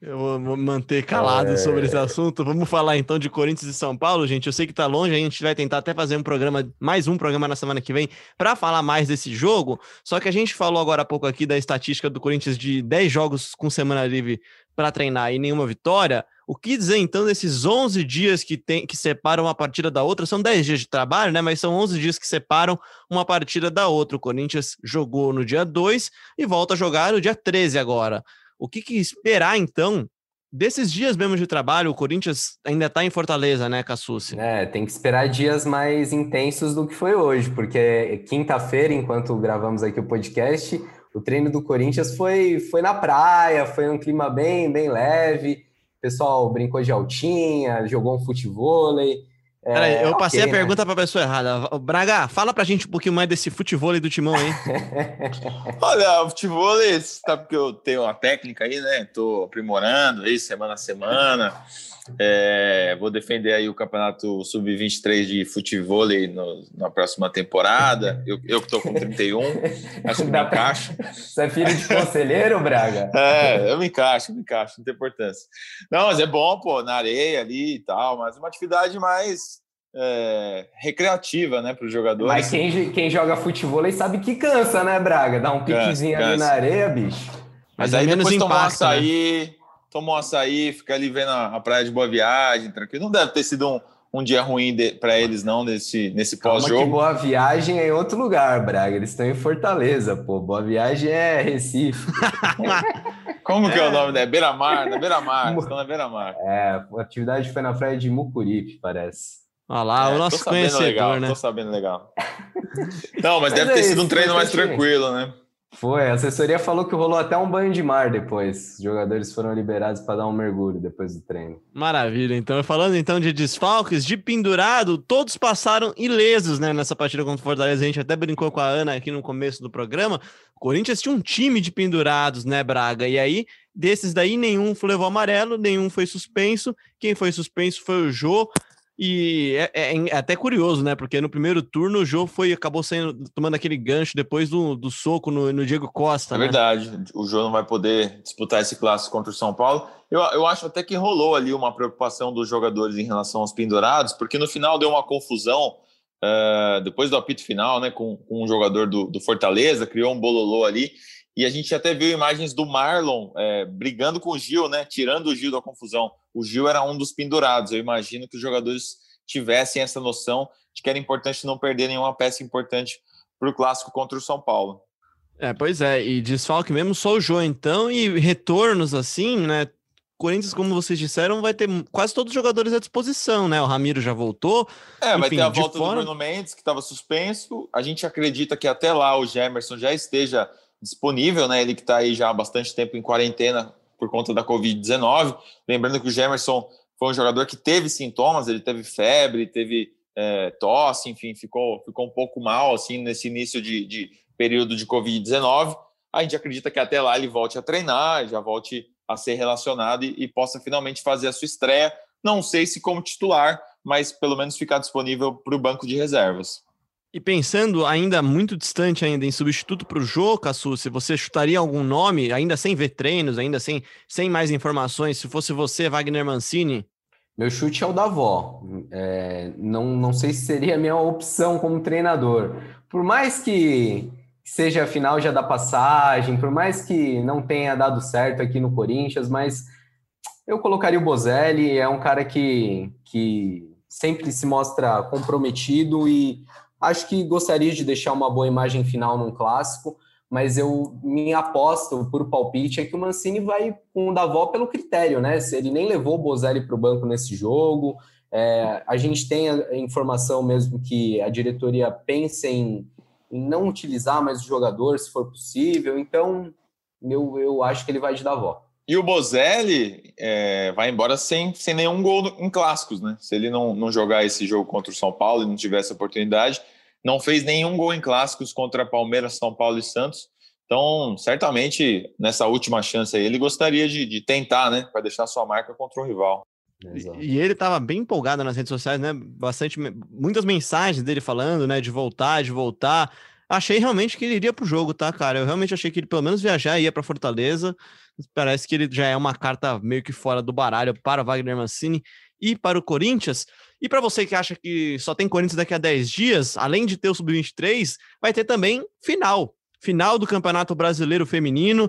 Eu vou manter calado é... sobre esse assunto. Vamos falar então de Corinthians e São Paulo, gente. Eu sei que tá longe, a gente vai tentar até fazer um programa, mais um programa na semana que vem, para falar mais desse jogo. Só que a gente falou agora há pouco aqui da estatística do Corinthians de 10 jogos com semana livre para treinar e nenhuma vitória. O que dizer então desses 11 dias que, tem, que separam uma partida da outra? São 10 dias de trabalho, né? Mas são 11 dias que separam uma partida da outra. O Corinthians jogou no dia 2 e volta a jogar no dia 13 agora. O que, que esperar então desses dias mesmo de trabalho? O Corinthians ainda está em Fortaleza, né, Cassucci? É, tem que esperar dias mais intensos do que foi hoje, porque quinta-feira, enquanto gravamos aqui o podcast, o treino do Corinthians foi, foi na praia, foi um clima bem, bem leve o pessoal brincou de altinha, jogou um futevôlei. É, Peraí, eu passei okay, a né? pergunta para a pessoa errada. Braga, fala pra gente um pouquinho mais desse futevôlei do Timão aí. Olha, o futevôlei, sabe que eu tenho uma técnica aí, né? Tô aprimorando aí semana a semana. É, vou defender aí o campeonato sub-23 de futebol na próxima temporada. Eu, eu que tô com 31, acho que me encaixo. Você é filho de conselheiro, Braga? É, eu me encaixo, me encaixo, não tem importância. Não, mas é bom, pô, na areia ali e tal, mas uma atividade mais é, recreativa, né, para os jogadores. Mas quem, quem joga futebol sabe que cansa, né, Braga? Dá um piquezinho ali na areia, bicho. Mas, mas aí depois impacto, tomar um açaí, né? toma um açaí, fica ali vendo a, praia de Boa Viagem, tranquilo. Não deve ter sido um, um dia ruim para eles, não, nesse, nesse pós-jogo. Boa Viagem é em outro lugar, Braga. Eles estão em Fortaleza, pô. Boa Viagem é Recife. Como que é, é o nome? É Beira-Mar, na Beira-Mar. Estão na Beira-Mar. É, a atividade foi na praia de Mucuripe, parece. Olha lá, é, o nosso conhecedor, legal, né? Tô sabendo legal. Não, mas, mas deve é ter sido um treino mais tranquilo, né? Foi, a assessoria falou que rolou até um banho de mar depois. Os jogadores foram liberados para dar um mergulho depois do treino. Maravilha. Então, falando então de desfalques, de pendurado, todos passaram ilesos, né, nessa partida contra o Fortaleza. A gente até brincou com a Ana aqui no começo do programa. O Corinthians tinha um time de pendurados, né, Braga? E aí, desses daí, nenhum levou amarelo, nenhum foi suspenso. Quem foi suspenso foi o Jô. E é, é, é, até curioso, né? Porque no primeiro turno o Jô foi, acabou saindo, tomando aquele gancho depois do, do soco no, no Diego Costa. É né? verdade. O Jô não vai poder disputar esse clássico contra o São Paulo. Eu, eu acho até que rolou ali uma preocupação dos jogadores em relação aos pendurados, porque no final deu uma confusão. Uh, depois do apito final, né, com, com um jogador do, do Fortaleza, criou um bololô ali. E a gente até viu imagens do Marlon é, brigando com o Gil, né? Tirando o Gil da confusão. O Gil era um dos pendurados. Eu imagino que os jogadores tivessem essa noção de que era importante não perder nenhuma peça importante para o clássico contra o São Paulo. É, pois é, e desfalque mesmo só o Jô, então, e retornos assim, né? Corinthians, como vocês disseram, vai ter quase todos os jogadores à disposição, né? O Ramiro já voltou. É, enfim, vai ter a volta fora... do Bruno Mendes, que estava suspenso. A gente acredita que até lá o Gemerson já esteja disponível, né? Ele que está aí já há bastante tempo em quarentena por conta da Covid-19. Lembrando que o Gemerson foi um jogador que teve sintomas, ele teve febre, teve é, tosse, enfim, ficou, ficou um pouco mal assim nesse início de, de período de Covid-19. A gente acredita que até lá ele volte a treinar, já volte a ser relacionado e, e possa finalmente fazer a sua estreia. Não sei se como titular, mas pelo menos ficar disponível para o banco de reservas. E pensando ainda muito distante ainda em substituto para o Jô, Cassu, se você chutaria algum nome, ainda sem ver treinos, ainda sem, sem mais informações, se fosse você, Wagner Mancini? Meu chute é o da avó. É, não, não sei se seria a minha opção como treinador. Por mais que seja a final já da passagem, por mais que não tenha dado certo aqui no Corinthians, mas eu colocaria o Bozelli, é um cara que, que sempre se mostra comprometido e Acho que gostaria de deixar uma boa imagem final num clássico, mas eu minha aposta por palpite é que o Mancini vai com o Davó pelo critério, né? Ele nem levou o Bozelli para o banco nesse jogo, é, a gente tem a informação mesmo que a diretoria pensa em, em não utilizar mais o jogador, se for possível. Então, eu, eu acho que ele vai de Davó. E o Bozelli é, vai embora sem, sem nenhum gol em clássicos, né? Se ele não, não jogar esse jogo contra o São Paulo e não tiver essa oportunidade, não fez nenhum gol em clássicos contra Palmeiras, São Paulo e Santos. Então, certamente, nessa última chance aí, ele gostaria de, de tentar, né? Para deixar sua marca contra o rival. E, e ele estava bem empolgado nas redes sociais, né? Bastante, muitas mensagens dele falando, né? De voltar, de voltar. Achei realmente que ele iria para o jogo, tá, cara? Eu realmente achei que ele pelo menos viajar ia para Fortaleza. Parece que ele já é uma carta meio que fora do baralho para Wagner Mancini e para o Corinthians. E para você que acha que só tem Corinthians daqui a 10 dias, além de ter o Sub-23, vai ter também final. Final do Campeonato Brasileiro Feminino.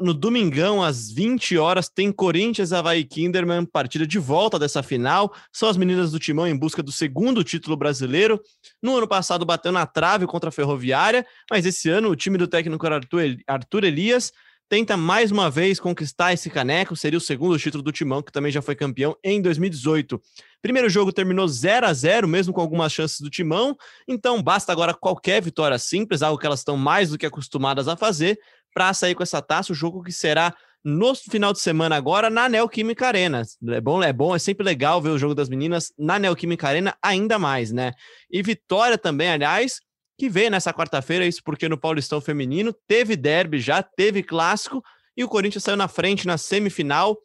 No domingão, às 20 horas, tem Corinthians Havaí Kinderman, partida de volta dessa final. São as meninas do Timão em busca do segundo título brasileiro. No ano passado, bateu na trave contra a Ferroviária, mas esse ano o time do técnico Arthur Elias tenta mais uma vez conquistar esse caneco, seria o segundo título do Timão, que também já foi campeão em 2018. Primeiro jogo terminou 0 a 0 mesmo com algumas chances do Timão, então basta agora qualquer vitória simples, algo que elas estão mais do que acostumadas a fazer, para sair com essa taça, o jogo que será no final de semana agora na Neoquímica Arena. É bom, é bom, é sempre legal ver o jogo das meninas na Neoquímica Arena ainda mais, né? E vitória também, aliás, que veio nessa quarta-feira, isso porque no Paulistão Feminino teve derby já, teve clássico, e o Corinthians saiu na frente na semifinal,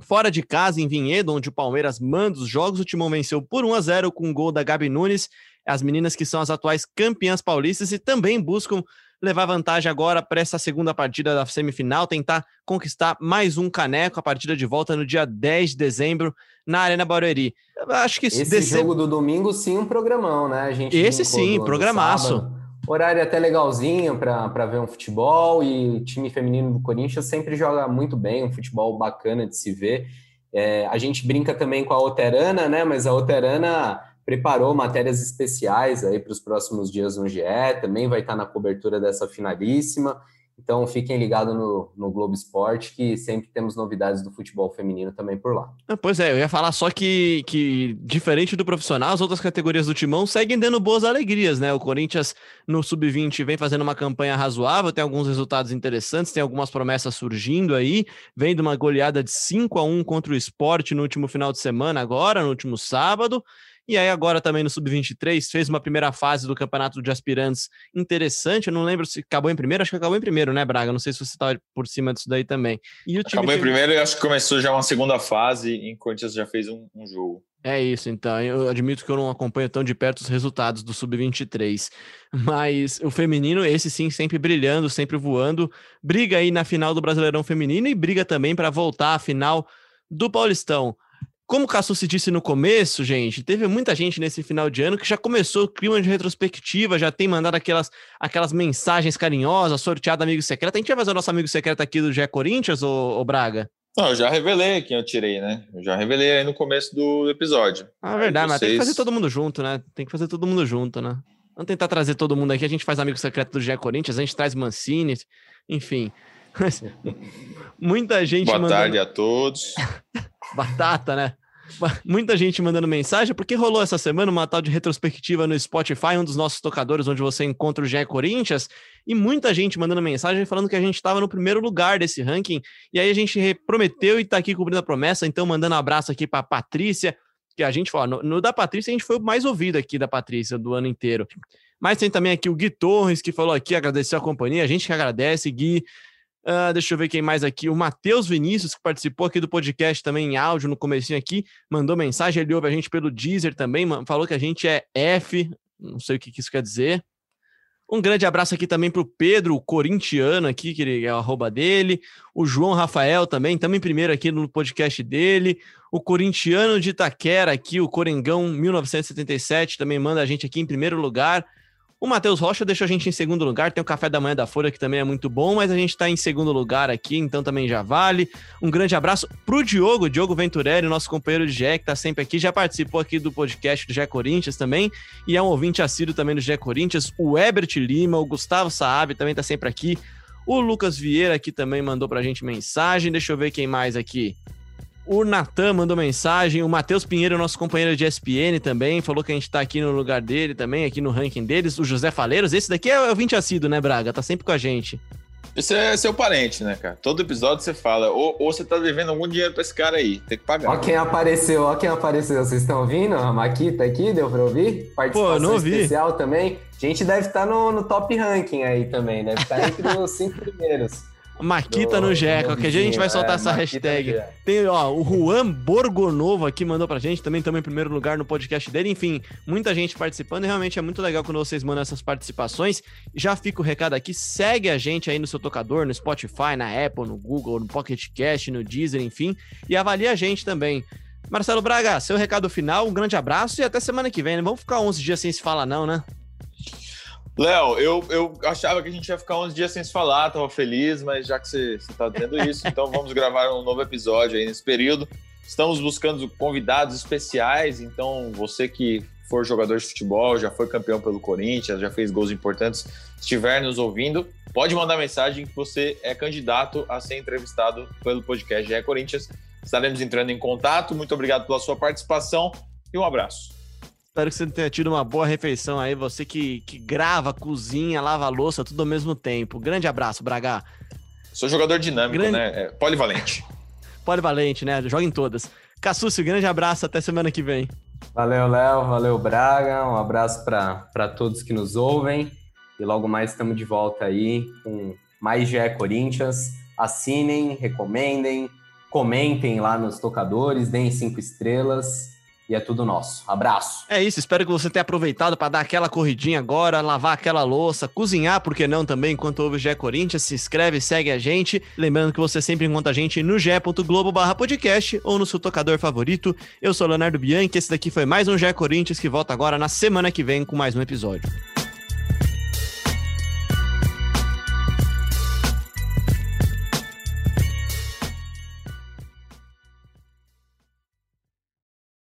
fora de casa, em Vinhedo, onde o Palmeiras manda os jogos. O Timão venceu por 1 a 0 com um gol da Gabi Nunes, as meninas que são as atuais campeãs paulistas e também buscam levar vantagem agora para essa segunda partida da semifinal, tentar conquistar mais um caneco, a partida de volta no dia 10 de dezembro na Arena Barueri. Eu acho que esse desse... jogo do domingo sim um programão, né? A gente esse sim, do, programaço. Do Horário até legalzinho para ver um futebol e o time feminino do Corinthians sempre joga muito bem, um futebol bacana de se ver. É, a gente brinca também com a Oterana, né? Mas a Oterana preparou matérias especiais aí para os próximos dias no GE, também vai estar na cobertura dessa finalíssima. Então fiquem ligados no, no Globo Esporte, que sempre temos novidades do futebol feminino também por lá. Ah, pois é, eu ia falar só que, que, diferente do profissional, as outras categorias do Timão seguem dando boas alegrias, né? O Corinthians no Sub-20 vem fazendo uma campanha razoável, tem alguns resultados interessantes, tem algumas promessas surgindo aí, vem de uma goleada de 5 a 1 contra o esporte no último final de semana, agora, no último sábado. E aí, agora também no Sub-23, fez uma primeira fase do campeonato de aspirantes interessante. Eu não lembro se acabou em primeiro, acho que acabou em primeiro, né, Braga? Não sei se você estava por cima disso daí também. acabou em primeiro e acho que começou já uma segunda fase, em Corinthians já fez um, um jogo. É isso, então. Eu admito que eu não acompanho tão de perto os resultados do Sub-23. Mas o feminino, esse sim, sempre brilhando, sempre voando. Briga aí na final do Brasileirão Feminino e briga também para voltar à final do Paulistão. Como o Cassucci disse no começo, gente, teve muita gente nesse final de ano que já começou o clima de retrospectiva, já tem mandado aquelas, aquelas mensagens carinhosas, sorteado amigo secreto. A gente vai fazer o nosso amigo secreto aqui do Gé Corinthians, ô, ô Braga? Não, eu já revelei quem eu tirei, né? Eu já revelei aí no começo do episódio. Ah, verdade, vocês... mas tem que fazer todo mundo junto, né? Tem que fazer todo mundo junto, né? Vamos tentar trazer todo mundo aqui. A gente faz amigo secreto do Gé Corinthians, a gente traz Mancini, enfim. Muita gente Boa mandando... tarde a todos. Batata, né? Muita gente mandando mensagem, porque rolou essa semana uma tal de retrospectiva no Spotify, um dos nossos tocadores, onde você encontra o GE Corinthians, e muita gente mandando mensagem falando que a gente estava no primeiro lugar desse ranking, e aí a gente prometeu e está aqui cumprindo a promessa, então mandando um abraço aqui para Patrícia, que a gente falou, no, no, da Patrícia a gente foi o mais ouvido aqui da Patrícia do ano inteiro. Mas tem também aqui o Gui Torres, que falou aqui, agradeceu a companhia, a gente que agradece, Gui. Uh, deixa eu ver quem mais aqui. O Matheus Vinícius, que participou aqui do podcast também em áudio no comecinho aqui, mandou mensagem. Ele ouve a gente pelo Deezer também, falou que a gente é F, não sei o que, isso quer dizer. Um grande abraço aqui também para o Pedro, o corintiano aqui, que ele é o arroba dele. O João Rafael também, também primeiro aqui no podcast dele. O corintiano de Itaquera aqui, o Corengão 1977, também manda a gente aqui em primeiro lugar. O Matheus Rocha deixou a gente em segundo lugar. Tem o café da manhã da Folha, que também é muito bom, mas a gente está em segundo lugar aqui, então também já vale. Um grande abraço pro Diogo, Diogo Venturelli, nosso companheiro de Gé, que está sempre aqui. Já participou aqui do podcast do Gé Corinthians também, e é um ouvinte assíduo também do Gé Corinthians. O Ebert Lima, o Gustavo Saab também está sempre aqui. O Lucas Vieira aqui também mandou pra gente mensagem. Deixa eu ver quem mais aqui. O Natan mandou mensagem, o Matheus Pinheiro, nosso companheiro de ESPN também, falou que a gente tá aqui no lugar dele também, aqui no ranking deles. O José Faleiros, esse daqui é o 20 assíduo, né, Braga? Tá sempre com a gente. Esse é seu parente, né, cara? Todo episódio você fala, ou, ou você tá devendo algum dinheiro pra esse cara aí, tem que pagar. Ó quem apareceu, ó quem apareceu. Vocês estão ouvindo? A Maquita aqui, deu pra ouvir? Participação Pô, não ouvi. especial também. A gente deve estar tá no, no top ranking aí também, deve estar tá entre os cinco primeiros. Maquita no Jeca. Dia a gente vai soltar é, essa hashtag. Tem, ó, o Juan Borgonovo aqui mandou pra gente, também estamos em primeiro lugar no podcast dele. Enfim, muita gente participando e realmente é muito legal quando vocês mandam essas participações. Já fica o recado aqui, segue a gente aí no seu tocador, no Spotify, na Apple, no Google, no Pocket Cast, no Deezer, enfim, e avalia a gente também. Marcelo Braga, seu recado final, um grande abraço e até semana que vem, né? Vamos ficar 11 dias sem se falar não, né? Léo, eu, eu achava que a gente ia ficar uns dias sem se falar, tava feliz, mas já que você, está dizendo isso, então vamos gravar um novo episódio aí nesse período. Estamos buscando convidados especiais, então você que for jogador de futebol, já foi campeão pelo Corinthians, já fez gols importantes, estiver nos ouvindo, pode mandar mensagem que você é candidato a ser entrevistado pelo podcast é Corinthians. Estaremos entrando em contato. Muito obrigado pela sua participação e um abraço. Espero que você tenha tido uma boa refeição aí. Você que, que grava, cozinha, lava louça, tudo ao mesmo tempo. Grande abraço, Braga. Sou jogador dinâmico, grande... né? É, polivalente. polivalente, né? Joga em todas. Cassucci, grande abraço. Até semana que vem. Valeu, Léo. Valeu, Braga. Um abraço para todos que nos ouvem. E logo mais estamos de volta aí com mais GE Corinthians. Assinem, recomendem, comentem lá nos tocadores, deem cinco estrelas e é tudo nosso. Abraço. É isso, espero que você tenha aproveitado para dar aquela corridinha agora, lavar aquela louça, cozinhar, por que não também, enquanto ouve o GE Corinthians, se inscreve, segue a gente. Lembrando que você sempre encontra a gente no ge.globo podcast ou no seu tocador favorito. Eu sou Leonardo Bianchi, esse daqui foi mais um GE Corinthians que volta agora na semana que vem com mais um episódio.